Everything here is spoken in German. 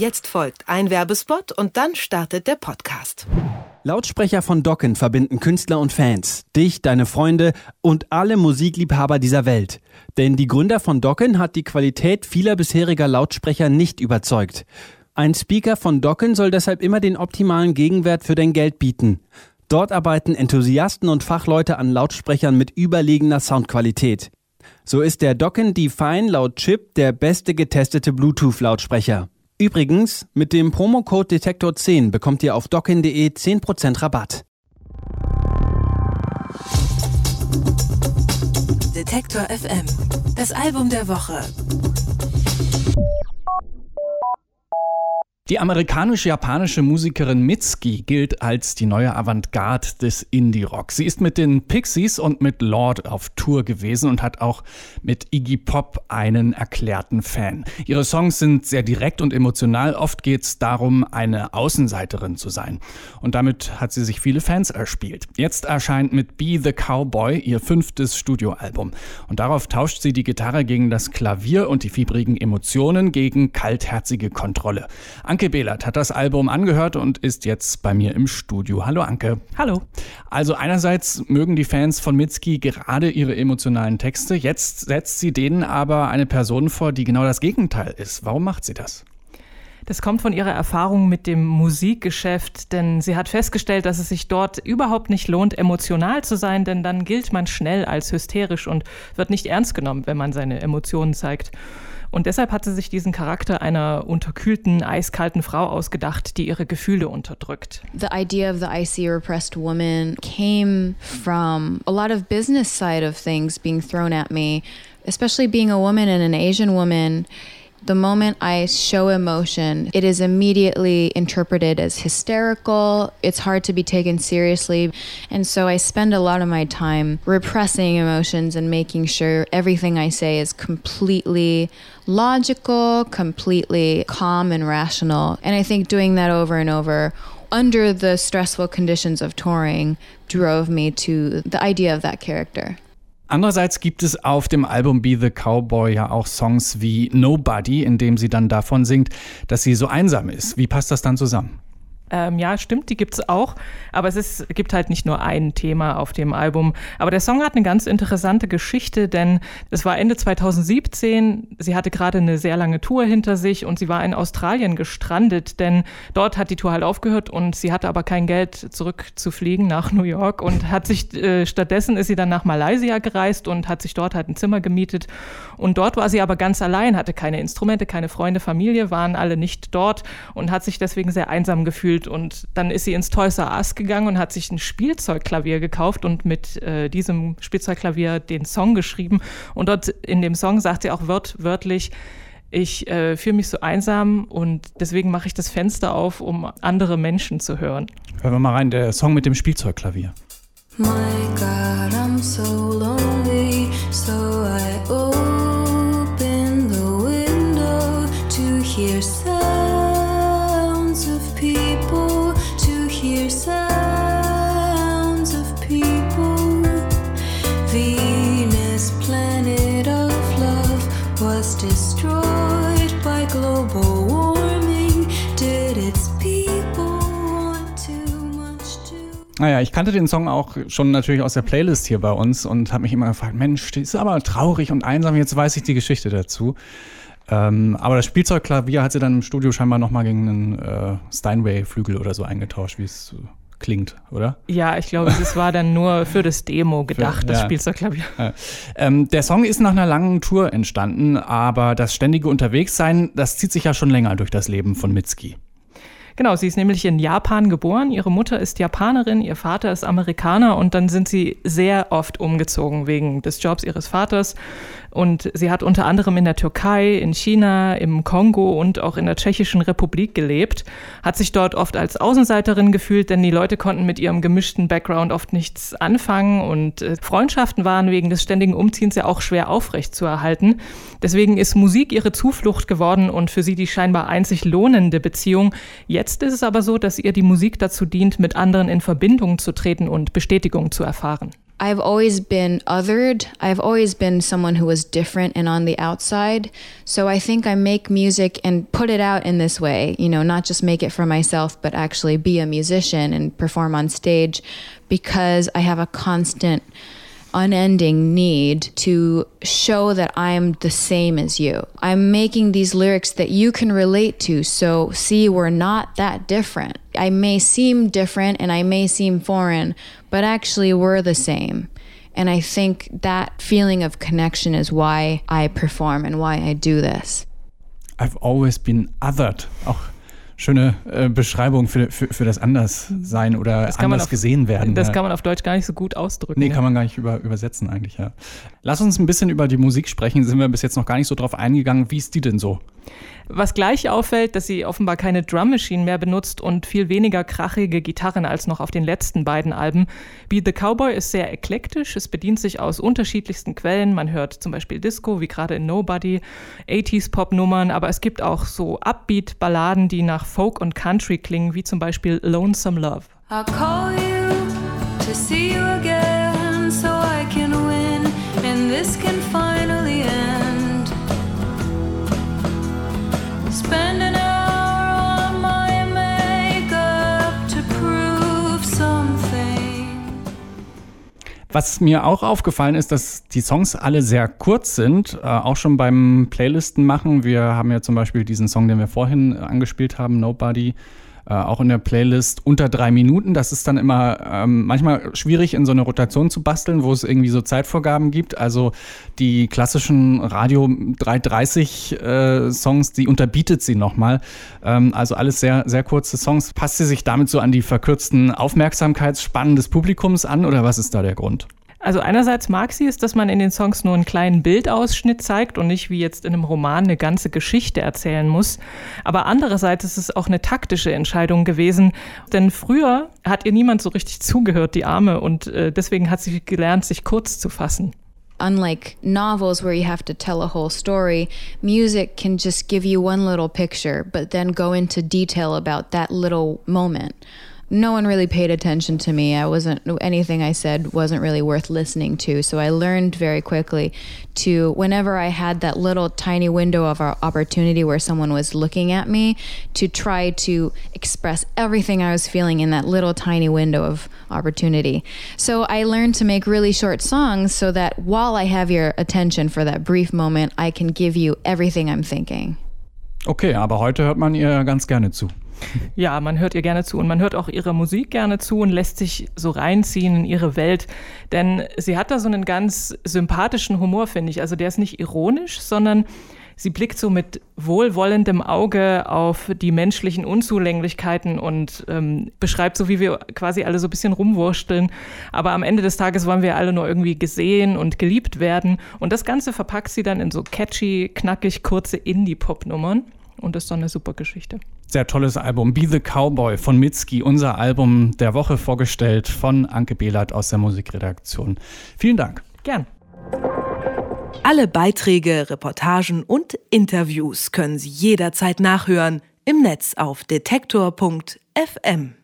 Jetzt folgt ein Werbespot und dann startet der Podcast. Lautsprecher von Docken verbinden Künstler und Fans, dich, deine Freunde und alle Musikliebhaber dieser Welt. Denn die Gründer von Docken hat die Qualität vieler bisheriger Lautsprecher nicht überzeugt. Ein Speaker von Docken soll deshalb immer den optimalen Gegenwert für dein Geld bieten. Dort arbeiten Enthusiasten und Fachleute an Lautsprechern mit überlegener Soundqualität. So ist der Docken Define laut Chip der beste getestete Bluetooth-Lautsprecher. Übrigens, mit dem Promocode Detektor10 bekommt ihr auf docken.de 10% Rabatt. Detektor FM. Das Album der Woche. Die amerikanisch-japanische Musikerin Mitski gilt als die neue Avantgarde des Indie-Rock. Sie ist mit den Pixies und mit Lord auf Tour gewesen und hat auch mit Iggy Pop einen erklärten Fan. Ihre Songs sind sehr direkt und emotional. Oft geht es darum, eine Außenseiterin zu sein. Und damit hat sie sich viele Fans erspielt. Jetzt erscheint mit Be the Cowboy ihr fünftes Studioalbum. Und darauf tauscht sie die Gitarre gegen das Klavier und die fiebrigen Emotionen gegen kaltherzige Kontrolle. Anke Behlert hat das Album angehört und ist jetzt bei mir im Studio. Hallo Anke. Hallo. Also einerseits mögen die Fans von Mitski gerade ihre emotionalen Texte, jetzt setzt sie denen aber eine Person vor, die genau das Gegenteil ist. Warum macht sie das? Das kommt von ihrer Erfahrung mit dem Musikgeschäft, denn sie hat festgestellt, dass es sich dort überhaupt nicht lohnt, emotional zu sein, denn dann gilt man schnell als hysterisch und wird nicht ernst genommen, wenn man seine Emotionen zeigt. Und deshalb hat sie sich diesen Charakter einer unterkühlten, eiskalten Frau ausgedacht, die ihre Gefühle unterdrückt. The idea of the icy repressed woman came from a lot of business side of things being thrown at me, especially being a woman and an Asian woman. The moment I show emotion, it is immediately interpreted as hysterical. It's hard to be taken seriously. And so I spend a lot of my time repressing emotions and making sure everything I say is completely logical, completely calm and rational. And I think doing that over and over under the stressful conditions of touring drove me to the idea of that character. Andererseits gibt es auf dem Album Be the Cowboy ja auch Songs wie Nobody, in dem sie dann davon singt, dass sie so einsam ist. Wie passt das dann zusammen? Ähm, ja, stimmt, die gibt es auch. Aber es ist, gibt halt nicht nur ein Thema auf dem Album. Aber der Song hat eine ganz interessante Geschichte, denn es war Ende 2017. Sie hatte gerade eine sehr lange Tour hinter sich und sie war in Australien gestrandet, denn dort hat die Tour halt aufgehört und sie hatte aber kein Geld zurückzufliegen nach New York und hat sich äh, stattdessen ist sie dann nach Malaysia gereist und hat sich dort halt ein Zimmer gemietet. Und dort war sie aber ganz allein, hatte keine Instrumente, keine Freunde, Familie, waren alle nicht dort und hat sich deswegen sehr einsam gefühlt gefühlt. Und dann ist sie ins Toys R Us gegangen und hat sich ein Spielzeugklavier gekauft und mit äh, diesem Spielzeugklavier den Song geschrieben. Und dort in dem Song sagt sie auch wört, wörtlich, ich äh, fühle mich so einsam und deswegen mache ich das Fenster auf, um andere Menschen zu hören. Hören wir mal rein, der Song mit dem Spielzeugklavier. My God, I'm so lonely, so I open the window to hear Naja, ich kannte den Song auch schon natürlich aus der Playlist hier bei uns und habe mich immer gefragt, Mensch, das ist aber traurig und einsam, jetzt weiß ich die Geschichte dazu. Ähm, aber das Spielzeugklavier hat sie dann im Studio scheinbar nochmal gegen einen äh, Steinway-Flügel oder so eingetauscht, wie es klingt, oder? Ja, ich glaube, das war dann nur für das Demo gedacht, für, das ja. Spielzeugklavier. Ja. Ähm, der Song ist nach einer langen Tour entstanden, aber das ständige Unterwegssein, das zieht sich ja schon länger durch das Leben von Mitski. Genau, sie ist nämlich in Japan geboren. Ihre Mutter ist Japanerin, ihr Vater ist Amerikaner und dann sind sie sehr oft umgezogen wegen des Jobs ihres Vaters. Und sie hat unter anderem in der Türkei, in China, im Kongo und auch in der Tschechischen Republik gelebt, hat sich dort oft als Außenseiterin gefühlt, denn die Leute konnten mit ihrem gemischten Background oft nichts anfangen und äh, Freundschaften waren wegen des ständigen Umziehens ja auch schwer aufrecht zu erhalten. Deswegen ist Musik ihre Zuflucht geworden und für sie die scheinbar einzig lohnende Beziehung. Jetzt ist es aber so, dass ihr die Musik dazu dient, mit anderen in Verbindung zu treten und Bestätigung zu erfahren. I've always been othered. I've always been someone who was different and on the outside. So I think I make music and put it out in this way, you know, not just make it for myself, but actually be a musician and perform on stage because I have a constant unending need to show that I'm the same as you. I'm making these lyrics that you can relate to. So, see, we're not that different. I may seem different and I may seem foreign, but actually, we're the same. And I think that feeling of connection is why I perform and why I do this. I've always been othered. Auch schöne äh, Beschreibung für, für, für das Anderssein oder anders auf, gesehen werden. Das ja. kann man auf Deutsch gar nicht so gut ausdrücken. Nee, kann man gar nicht über, übersetzen eigentlich, ja. Lass uns ein bisschen über die Musik sprechen. Sind wir bis jetzt noch gar nicht so drauf eingegangen. Wie ist die denn so? Was gleich auffällt, dass sie offenbar keine Drum Machine mehr benutzt und viel weniger krachige Gitarren als noch auf den letzten beiden Alben. Be the Cowboy ist sehr eklektisch, es bedient sich aus unterschiedlichsten Quellen. Man hört zum Beispiel Disco, wie gerade in Nobody, 80s Pop-Nummern, aber es gibt auch so Upbeat-Balladen, die nach Folk und Country klingen, wie zum Beispiel Lonesome Love. I'll call you to see you again so I can win and this can Was mir auch aufgefallen ist, dass die Songs alle sehr kurz sind, äh, auch schon beim Playlisten machen. Wir haben ja zum Beispiel diesen Song, den wir vorhin angespielt haben, Nobody, äh, auch in der Playlist unter drei Minuten. Das ist dann immer ähm, manchmal schwierig, in so eine Rotation zu basteln, wo es irgendwie so Zeitvorgaben gibt. Also die klassischen Radio 330 äh, Songs, die unterbietet sie nochmal. Ähm, also alles sehr, sehr kurze Songs. Passt sie sich damit so an die verkürzten Aufmerksamkeitsspannen des Publikums an oder was ist da der Grund? Also einerseits mag sie es, dass man in den Songs nur einen kleinen Bildausschnitt zeigt und nicht wie jetzt in einem Roman eine ganze Geschichte erzählen muss. Aber andererseits ist es auch eine taktische Entscheidung gewesen, denn früher hat ihr niemand so richtig zugehört, die Arme, und äh, deswegen hat sie gelernt, sich kurz zu fassen. Unlike novels where you have to tell a whole story, music can just give you one little picture, but then go into detail about that little moment. No one really paid attention to me. I wasn't anything I said wasn't really worth listening to. So I learned very quickly to whenever I had that little tiny window of opportunity where someone was looking at me to try to express everything I was feeling in that little tiny window of opportunity. So I learned to make really short songs so that while I have your attention for that brief moment, I can give you everything I'm thinking. Okay, aber heute hört man ihr ganz gerne zu. Ja, man hört ihr gerne zu und man hört auch ihre Musik gerne zu und lässt sich so reinziehen in ihre Welt. Denn sie hat da so einen ganz sympathischen Humor, finde ich. Also der ist nicht ironisch, sondern sie blickt so mit wohlwollendem Auge auf die menschlichen Unzulänglichkeiten und ähm, beschreibt so, wie wir quasi alle so ein bisschen rumwursteln. Aber am Ende des Tages wollen wir alle nur irgendwie gesehen und geliebt werden. Und das Ganze verpackt sie dann in so catchy, knackig kurze Indie-Pop-Nummern und ist dann eine super Geschichte. Sehr tolles Album. Be the Cowboy von Mitski, unser Album der Woche vorgestellt von Anke Behlert aus der Musikredaktion. Vielen Dank. Gern. Alle Beiträge, Reportagen und Interviews können Sie jederzeit nachhören im Netz auf detektor.fm.